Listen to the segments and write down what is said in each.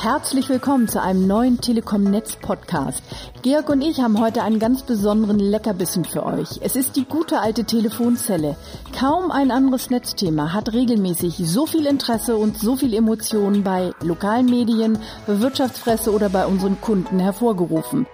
Herzlich willkommen zu einem neuen Telekom Netz Podcast. Georg und ich haben heute einen ganz besonderen Leckerbissen für euch. Es ist die gute alte Telefonzelle. Kaum ein anderes Netzthema hat regelmäßig so viel Interesse und so viel Emotionen bei lokalen Medien, Wirtschaftspresse oder bei unseren Kunden hervorgerufen.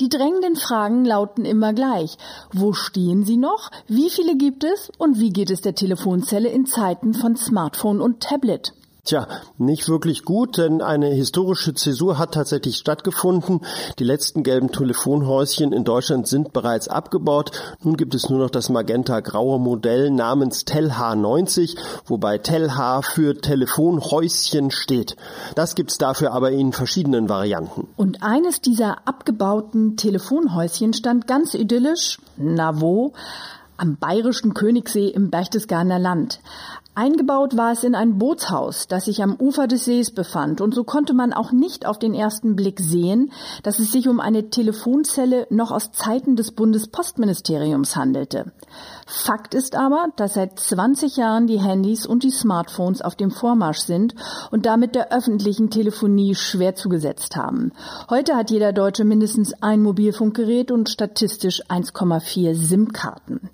Die drängenden Fragen lauten immer gleich. Wo stehen Sie noch? Wie viele gibt es? Und wie geht es der Telefonzelle in Zeiten von Smartphone und Tablet? Tja, nicht wirklich gut, denn eine historische Zäsur hat tatsächlich stattgefunden. Die letzten gelben Telefonhäuschen in Deutschland sind bereits abgebaut. Nun gibt es nur noch das magenta-graue Modell namens Telha 90, wobei Telha für Telefonhäuschen steht. Das gibt's dafür aber in verschiedenen Varianten. Und eines dieser abgebauten Telefonhäuschen stand ganz idyllisch, na wo, am bayerischen Königssee im Berchtesgadener Land. Eingebaut war es in ein Bootshaus, das sich am Ufer des Sees befand, und so konnte man auch nicht auf den ersten Blick sehen, dass es sich um eine Telefonzelle noch aus Zeiten des Bundespostministeriums handelte. Fakt ist aber, dass seit 20 Jahren die Handys und die Smartphones auf dem Vormarsch sind und damit der öffentlichen Telefonie schwer zugesetzt haben. Heute hat jeder Deutsche mindestens ein Mobilfunkgerät und statistisch 1,4 SIM-Karten.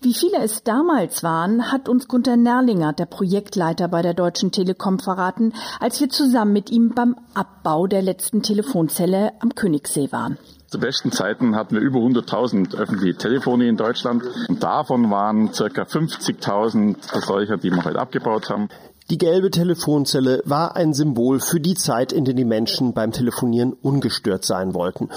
Wie viele es damals waren, hat uns Gunter Nerling Erlinger, der Projektleiter bei der Deutschen Telekom, verraten, als wir zusammen mit ihm beim Abbau der letzten Telefonzelle am Königssee waren. Zu besten Zeiten hatten wir über 100.000 öffentliche Telefone in Deutschland und davon waren circa 50.000 Verseucher, die wir heute abgebaut haben. Die gelbe Telefonzelle war ein Symbol für die Zeit, in der die Menschen beim Telefonieren ungestört sein wollten.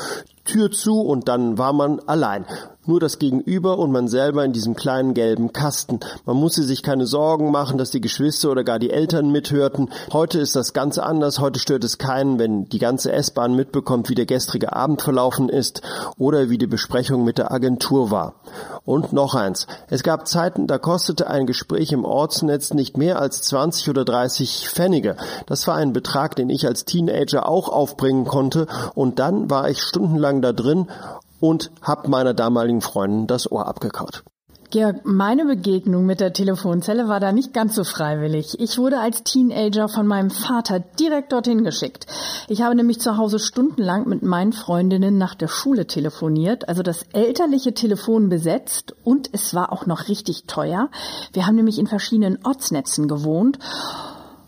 Tür zu und dann war man allein. Nur das Gegenüber und man selber in diesem kleinen gelben Kasten. Man musste sich keine Sorgen machen, dass die Geschwister oder gar die Eltern mithörten. Heute ist das ganz anders. Heute stört es keinen, wenn die ganze S-Bahn mitbekommt, wie der gestrige Abend verlaufen ist oder wie die Besprechung mit der Agentur war. Und noch eins. Es gab Zeiten, da kostete ein Gespräch im Ortsnetz nicht mehr als 20 oder 30 Pfennige. Das war ein Betrag, den ich als Teenager auch aufbringen konnte. Und dann war ich stundenlang da drin und habe meiner damaligen Freundin das Ohr abgekaut. Georg, meine Begegnung mit der Telefonzelle war da nicht ganz so freiwillig. Ich wurde als Teenager von meinem Vater direkt dorthin geschickt. Ich habe nämlich zu Hause stundenlang mit meinen Freundinnen nach der Schule telefoniert, also das elterliche Telefon besetzt und es war auch noch richtig teuer. Wir haben nämlich in verschiedenen Ortsnetzen gewohnt.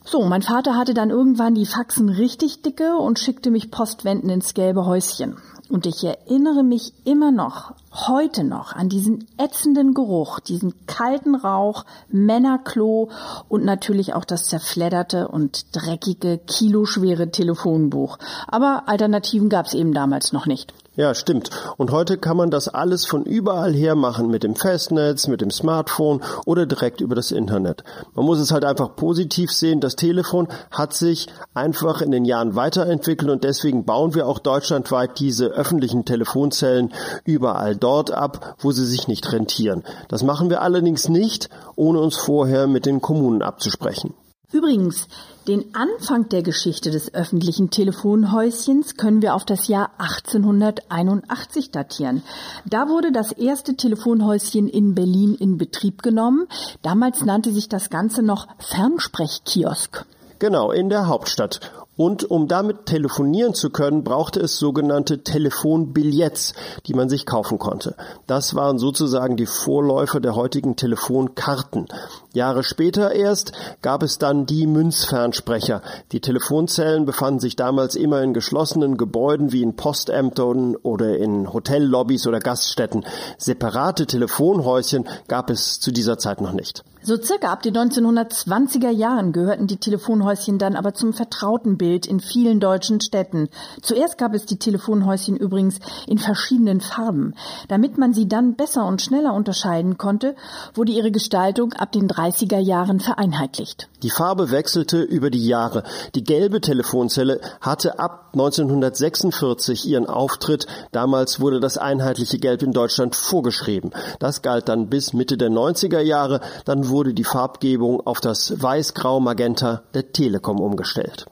So, mein Vater hatte dann irgendwann die Faxen richtig dicke und schickte mich postwenden ins gelbe Häuschen. Und ich erinnere mich immer noch, heute noch, an diesen ätzenden Geruch, diesen kalten Rauch, Männerklo und natürlich auch das zerfledderte und dreckige, kiloschwere Telefonbuch. Aber Alternativen gab es eben damals noch nicht. Ja, stimmt. Und heute kann man das alles von überall her machen, mit dem Festnetz, mit dem Smartphone oder direkt über das Internet. Man muss es halt einfach positiv sehen. Das Telefon hat sich einfach in den Jahren weiterentwickelt und deswegen bauen wir auch deutschlandweit diese öffentlichen Telefonzellen überall dort ab, wo sie sich nicht rentieren. Das machen wir allerdings nicht, ohne uns vorher mit den Kommunen abzusprechen. Übrigens, den Anfang der Geschichte des öffentlichen Telefonhäuschens können wir auf das Jahr 1881 datieren. Da wurde das erste Telefonhäuschen in Berlin in Betrieb genommen. Damals nannte sich das Ganze noch Fernsprechkiosk. Genau, in der Hauptstadt. Und um damit telefonieren zu können, brauchte es sogenannte Telefonbillets, die man sich kaufen konnte. Das waren sozusagen die Vorläufer der heutigen Telefonkarten. Jahre später erst gab es dann die Münzfernsprecher. Die Telefonzellen befanden sich damals immer in geschlossenen Gebäuden wie in Postämtern oder in Hotellobbys oder Gaststätten. Separate Telefonhäuschen gab es zu dieser Zeit noch nicht. So circa ab den 1920er Jahren gehörten die Telefonhäuschen dann aber zum vertrauten Bild in vielen deutschen Städten. Zuerst gab es die Telefonhäuschen übrigens in verschiedenen Farben. Damit man sie dann besser und schneller unterscheiden konnte, wurde ihre Gestaltung ab den 30er Jahren vereinheitlicht. Die Farbe wechselte über die Jahre. Die gelbe Telefonzelle hatte ab 1946 ihren Auftritt. Damals wurde das einheitliche Gelb in Deutschland vorgeschrieben. Das galt dann bis Mitte der 90er Jahre. Dann wurde die Farbgebung auf das Weiß-Grau-Magenta der Telekom umgestellt.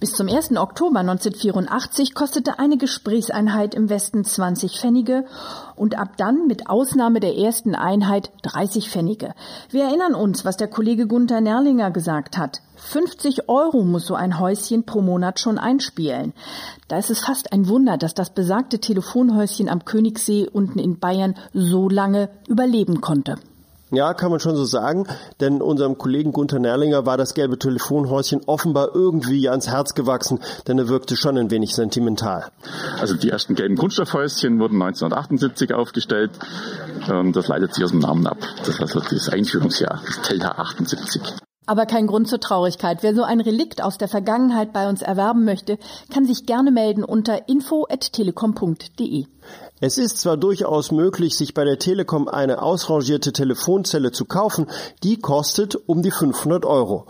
Bis zum 1. Oktober 1984 kostete eine Gesprächseinheit im Westen 20 Pfennige und ab dann mit Ausnahme der ersten Einheit 30 Pfennige. Wir erinnern uns, was der Kollege Gunther Nerlinger gesagt hat. 50 Euro muss so ein Häuschen pro Monat schon einspielen. Da ist es fast ein Wunder, dass das besagte Telefonhäuschen am Königssee unten in Bayern so lange überleben konnte. Ja, kann man schon so sagen, denn unserem Kollegen Gunther Nerlinger war das gelbe Telefonhäuschen offenbar irgendwie ans Herz gewachsen, denn er wirkte schon ein wenig sentimental. Also die ersten gelben Kunststoffhäuschen wurden 1978 aufgestellt. Ähm, das leitet sich aus dem Namen ab. Das ist also das Einführungsjahr, das Telha 78. Aber kein Grund zur Traurigkeit. Wer so ein Relikt aus der Vergangenheit bei uns erwerben möchte, kann sich gerne melden unter info@telekom.de. Es ist zwar durchaus möglich, sich bei der Telekom eine ausrangierte Telefonzelle zu kaufen, die kostet um die 500 Euro.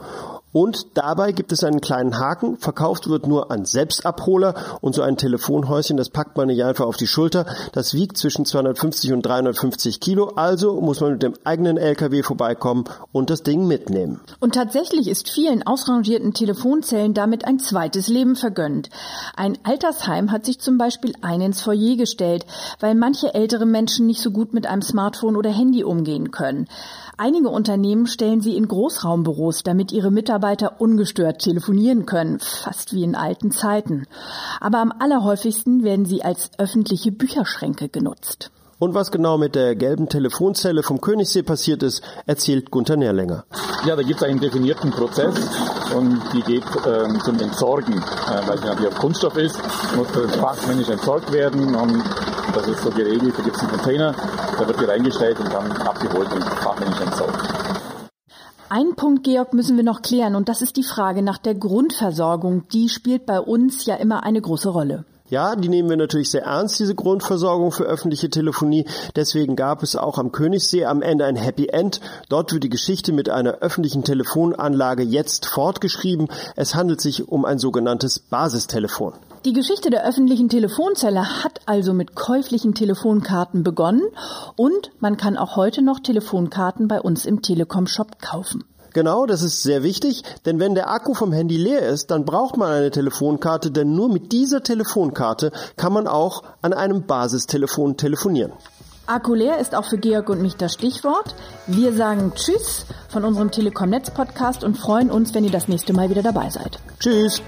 Und dabei gibt es einen kleinen Haken. Verkauft wird nur an Selbstabholer und so ein Telefonhäuschen, das packt man nicht einfach auf die Schulter. Das wiegt zwischen 250 und 350 Kilo. Also muss man mit dem eigenen LKW vorbeikommen und das Ding mitnehmen. Und tatsächlich ist vielen ausrangierten Telefonzellen damit ein zweites Leben vergönnt. Ein Altersheim hat sich zum Beispiel einen ins Foyer gestellt, weil manche ältere Menschen nicht so gut mit einem Smartphone oder Handy umgehen können. Einige Unternehmen stellen sie in Großraumbüros, damit ihre Mitarbeiter ungestört telefonieren können, fast wie in alten Zeiten. Aber am allerhäufigsten werden sie als öffentliche Bücherschränke genutzt. Und was genau mit der gelben Telefonzelle vom Königssee passiert ist, erzählt Gunther Nährlänger. Ja, da gibt es einen definierten Prozess und die geht ähm, zum Entsorgen, äh, weil sie natürlich auf Kunststoff ist, muss das fachmännisch entsorgt werden und das ist so geregelt, da gibt es einen Container, da wird die reingestellt und dann abgeholt und fachmännisch entsorgt. Einen Punkt, Georg, müssen wir noch klären und das ist die Frage nach der Grundversorgung. Die spielt bei uns ja immer eine große Rolle. Ja, die nehmen wir natürlich sehr ernst, diese Grundversorgung für öffentliche Telefonie. Deswegen gab es auch am Königssee am Ende ein Happy End. Dort wird die Geschichte mit einer öffentlichen Telefonanlage jetzt fortgeschrieben. Es handelt sich um ein sogenanntes Basistelefon. Die Geschichte der öffentlichen Telefonzelle hat also mit käuflichen Telefonkarten begonnen und man kann auch heute noch Telefonkarten bei uns im Telekom-Shop kaufen. Genau, das ist sehr wichtig, denn wenn der Akku vom Handy leer ist, dann braucht man eine Telefonkarte, denn nur mit dieser Telefonkarte kann man auch an einem Basistelefon telefonieren. Akku leer ist auch für Georg und mich das Stichwort. Wir sagen Tschüss von unserem Telekom Netz Podcast und freuen uns, wenn ihr das nächste Mal wieder dabei seid. Tschüss.